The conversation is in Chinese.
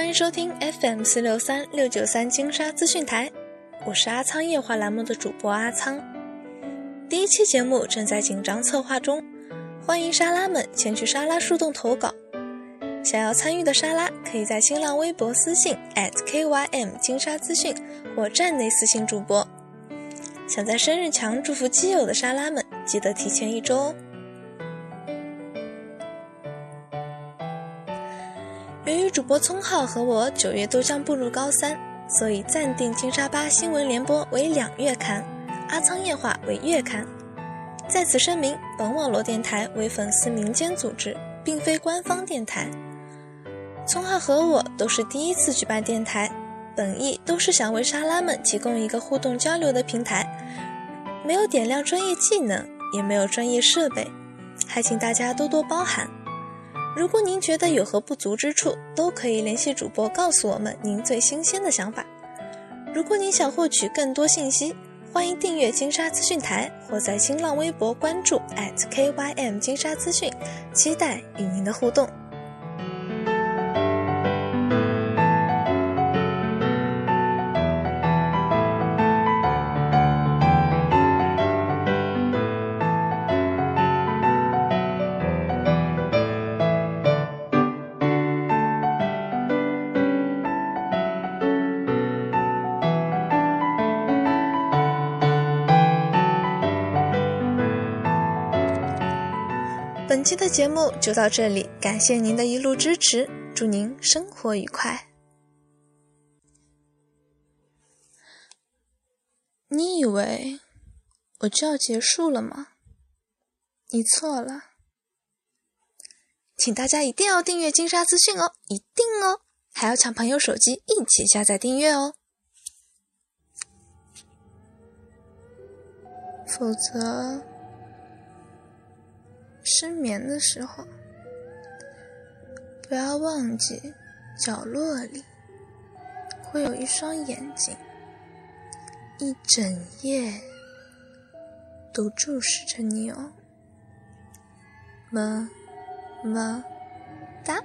欢迎收听 FM 四六三六九三金沙资讯台，我是阿仓夜话栏目的主播阿仓。第一期节目正在紧张策划中，欢迎沙拉们前去沙拉树洞投稿。想要参与的沙拉，可以在新浪微博私信 @kym 金沙资讯或站内私信主播。想在生日墙祝福基友的沙拉们，记得提前一周哦。由于主播聪浩和我九月都将步入高三，所以暂定金沙吧新闻联播为两月刊，阿仓夜话为月刊。在此声明，本网络电台为粉丝民间组织，并非官方电台。聪浩和我都是第一次举办电台，本意都是想为沙拉们提供一个互动交流的平台，没有点亮专业技能，也没有专业设备，还请大家多多包涵。如果您觉得有何不足之处，都可以联系主播告诉我们您最新鲜的想法。如果您想获取更多信息，欢迎订阅金沙资讯台或在新浪微博关注 @kym 金沙资讯，期待与您的互动。本期的节目就到这里，感谢您的一路支持，祝您生活愉快。你以为我就要结束了吗？你错了，请大家一定要订阅金沙资讯哦，一定哦，还要抢朋友手机一起下载订阅哦，否则。失眠的时候，不要忘记角落里会有一双眼睛，一整夜都注视着你哦，么么哒。